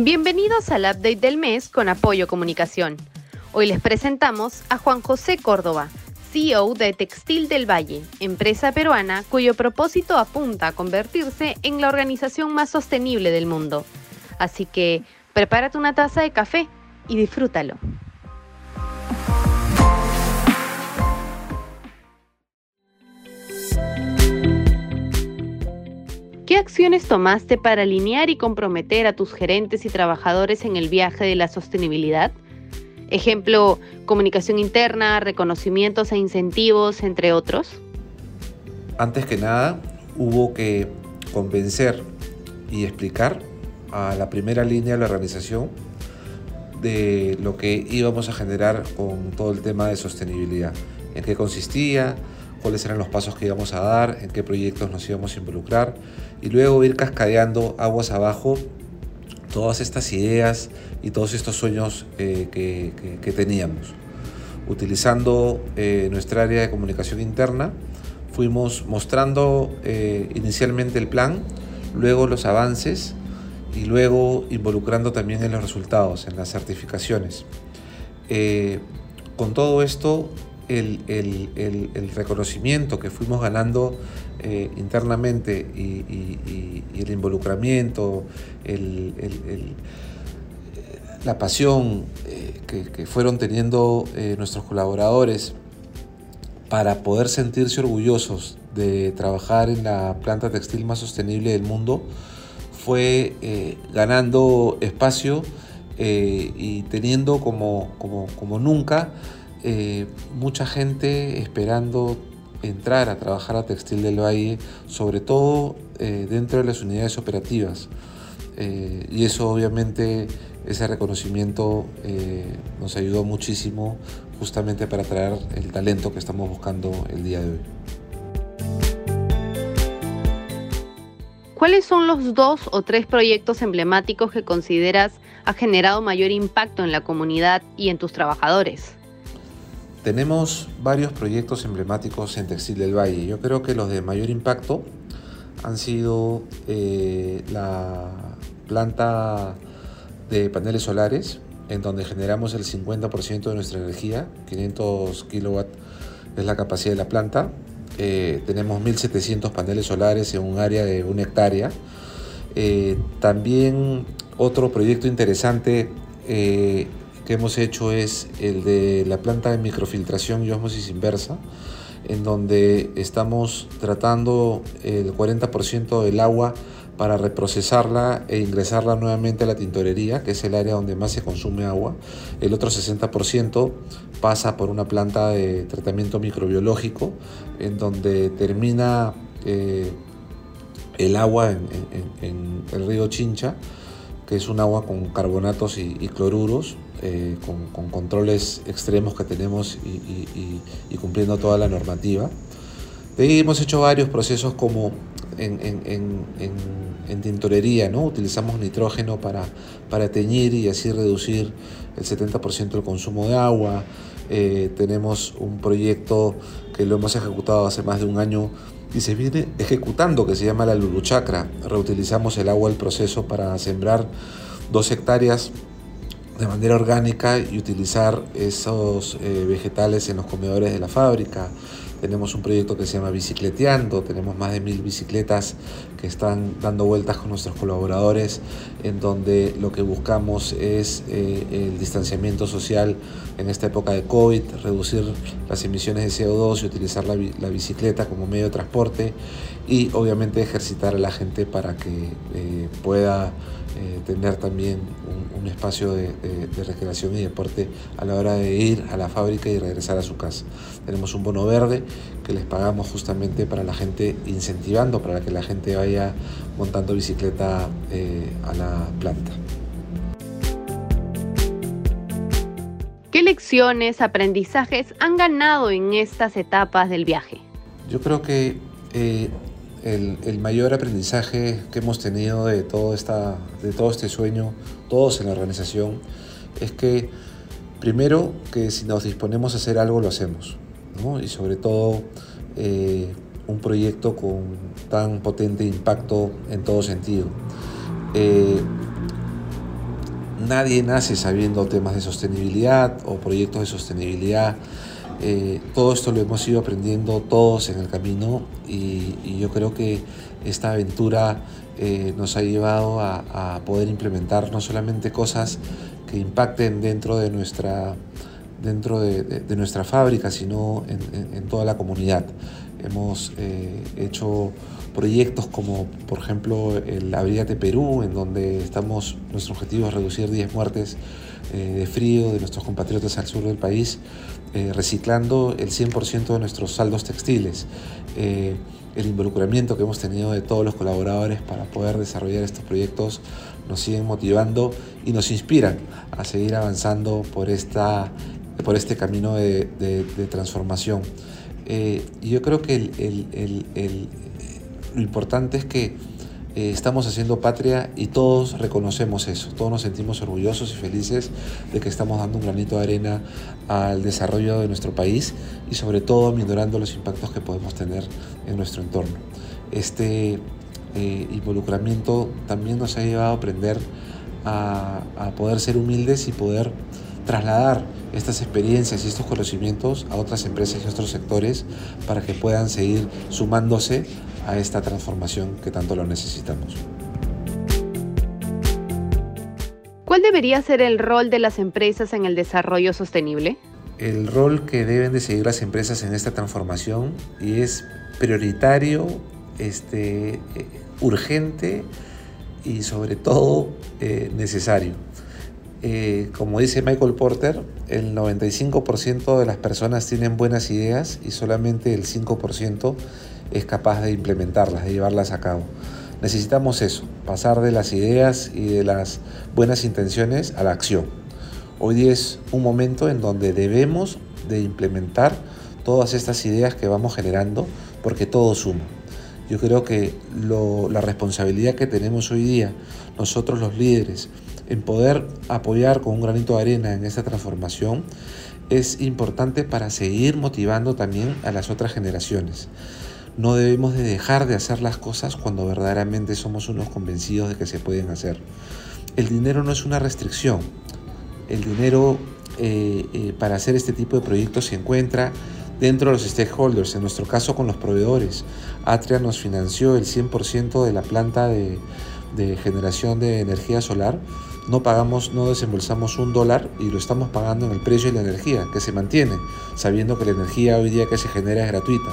Bienvenidos al update del mes con Apoyo Comunicación. Hoy les presentamos a Juan José Córdoba, CEO de Textil del Valle, empresa peruana cuyo propósito apunta a convertirse en la organización más sostenible del mundo. Así que prepárate una taza de café y disfrútalo. ¿Qué acciones tomaste para alinear y comprometer a tus gerentes y trabajadores en el viaje de la sostenibilidad? Ejemplo, comunicación interna, reconocimientos e incentivos, entre otros. Antes que nada, hubo que convencer y explicar a la primera línea de la organización de lo que íbamos a generar con todo el tema de sostenibilidad, en qué consistía, cuáles eran los pasos que íbamos a dar, en qué proyectos nos íbamos a involucrar y luego ir cascadeando aguas abajo todas estas ideas y todos estos sueños eh, que, teníamos. Utilizando eh, nuestra área de comunicación interna, fuimos mostrando eh, inicialmente el plan, luego los avances y luego involucrando también en los resultados, en las certificaciones. con todo esto el, reconocimiento que fuimos ganando eh, internamente y, el involucramiento, la pasión eh, que, fueron teniendo eh, nuestros colaboradores para poder sentirse orgullosos de trabajar en la planta textil más sostenible del mundo, fue ganando espacio y teniendo como, como, nunca eh, mucha gente esperando entrar a trabajar a Textil del Valle, sobre todo eh, dentro de las unidades operativas. Eh, y eso obviamente, ese reconocimiento nos ayudó muchísimo justamente para traer el talento que estamos buscando el día de hoy. ¿Cuáles son los dos o tres proyectos emblemáticos que consideras ha generado mayor impacto en la comunidad y en tus trabajadores? Tenemos varios proyectos emblemáticos en Textil del Valle. Yo creo que los de mayor impacto han sido eh, la planta de paneles solares, en donde generamos el 50% de nuestra energía, 500 kilowatts es la capacidad de la planta. Eh, tenemos 1.700 paneles solares en un área de una hectárea. Eh, también otro proyecto interesante que hemos hecho es el de la planta de microfiltración y osmosis inversa, en donde estamos tratando el 40% del agua para reprocesarla e ingresarla nuevamente a la tintorería, que es el área donde más se consume agua. El otro 60% pasa por una planta de tratamiento microbiológico, en donde termina eh, el agua en, el río Chincha, que es un agua con carbonatos y cloruros, eh, con, controles extremos que tenemos y, cumpliendo toda la normativa. De ahí hemos hecho varios procesos como en, tintorería, ¿no? utilizamos nitrógeno para, para teñir y así reducir el 70% del consumo de agua. Eh, tenemos un proyecto que lo hemos ejecutado hace más de un año y se viene ejecutando que se llama la Luluchacra. Reutilizamos el agua del proceso para sembrar dos hectáreas de manera orgánica y utilizar esos eh, vegetales en los comedores de la fábrica. Tenemos un proyecto que se llama Bicicleteando, tenemos más de mil bicicletas que están dando vueltas con nuestros colaboradores, en donde lo que buscamos es eh, el distanciamiento social en esta época de COVID, reducir las emisiones de CO2 y utilizar la, bicicleta como medio de transporte y obviamente ejercitar a la gente para que eh, pueda eh, tener también un, espacio de, recreación y deporte a la hora de ir a la fábrica y regresar a su casa. Tenemos un bono verde que les pagamos justamente para la gente, incentivando para que la gente vaya montando bicicleta eh, a la planta. ¿Qué lecciones, aprendizajes han ganado en estas etapas del viaje? Yo creo que eh, el, mayor aprendizaje que hemos tenido de todo, este sueño, todos en la organización, es que primero que si nos disponemos a hacer algo lo hacemos, y sobre todo eh, un proyecto con tan potente impacto en todo sentido. Eh, nadie nace sabiendo temas de sostenibilidad o proyectos de sostenibilidad. Eh, todo esto lo hemos ido aprendiendo todos en el camino y, yo creo que esta aventura eh, nos ha llevado a, poder implementar no solamente cosas que impacten dentro de nuestra, dentro de, nuestra fábrica, sino en, toda la comunidad. Hemos eh, hecho proyectos como por ejemplo el Abrigate Perú, en donde estamos, nuestro objetivo es reducir 10 muertes de frío de nuestros compatriotas al sur del país, eh, reciclando el 100% de nuestros saldos textiles. Eh, el involucramiento que hemos tenido de todos los colaboradores para poder desarrollar estos proyectos nos siguen motivando y nos inspiran a seguir avanzando por, esta, por este camino de, transformación. y yo creo que el, lo importante es que eh, estamos haciendo patria y todos reconocemos eso, todos nos sentimos orgullosos y felices de que estamos dando un granito de arena al desarrollo de nuestro país y sobre todo minorando los impactos que podemos tener en nuestro entorno. Este eh, involucramiento también nos ha llevado a aprender a, a poder ser humildes y poder trasladar estas experiencias y estos conocimientos a otras empresas y otros sectores para que puedan seguir sumándose a esta transformación que tanto lo necesitamos. ¿Cuál debería ser el rol de las empresas en el desarrollo sostenible? El rol que deben de seguir las empresas en esta transformación y es prioritario, este, eh, urgente y sobre todo eh, necesario. Eh, como dice Michael Porter, el 95% de las personas tienen buenas ideas y solamente el 5% es capaz de implementarlas, de llevarlas a cabo. Necesitamos eso, pasar de las ideas y de las buenas intenciones a la acción. Hoy día es un momento en donde debemos de implementar todas estas ideas que vamos generando porque todo suma. Yo creo que la responsabilidad que tenemos hoy día, nosotros los líderes, en poder apoyar con un granito de arena en esta transformación, es importante para seguir motivando también a las otras generaciones. No debemos de dejar de hacer las cosas cuando verdaderamente somos unos convencidos de que se pueden hacer. El dinero no es una restricción. El dinero eh, eh, para hacer este tipo de proyectos se encuentra dentro de los stakeholders, en nuestro caso con los proveedores. Atria nos financió el 100% de la planta de, de generación de energía solar no pagamos, no desembolsamos un dólar y lo estamos pagando en el precio de la energía, que se mantiene, sabiendo que la energía hoy día que se genera es gratuita.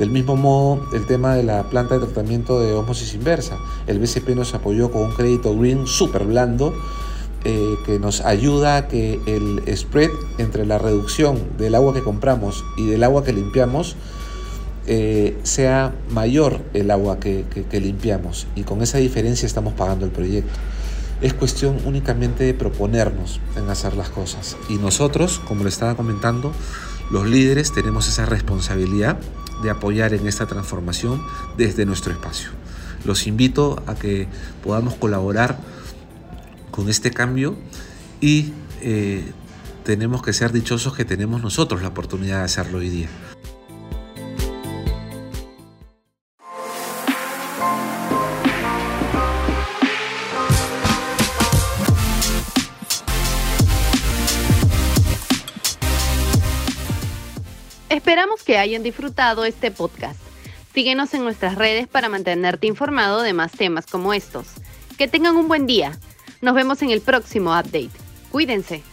Del mismo modo, el tema de la planta de tratamiento de osmosis inversa. El BCP nos apoyó con un crédito green súper blando eh, que nos ayuda a que el spread entre la reducción del agua que compramos y del agua que limpiamos eh, sea mayor el agua que limpiamos. Y con esa diferencia estamos pagando el proyecto. Es cuestión únicamente de proponernos en hacer las cosas. Y nosotros, como le estaba comentando, los líderes tenemos esa responsabilidad de apoyar en esta transformación desde nuestro espacio. Los invito a que podamos colaborar con este cambio y eh, tenemos que ser dichosos que tenemos nosotros la oportunidad de hacerlo hoy día. Esperamos que hayan disfrutado este podcast. Síguenos en nuestras redes para mantenerte informado de más temas como estos. Que tengan un buen día. Nos vemos en el próximo update. Cuídense.